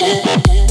Yeah.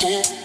Oh.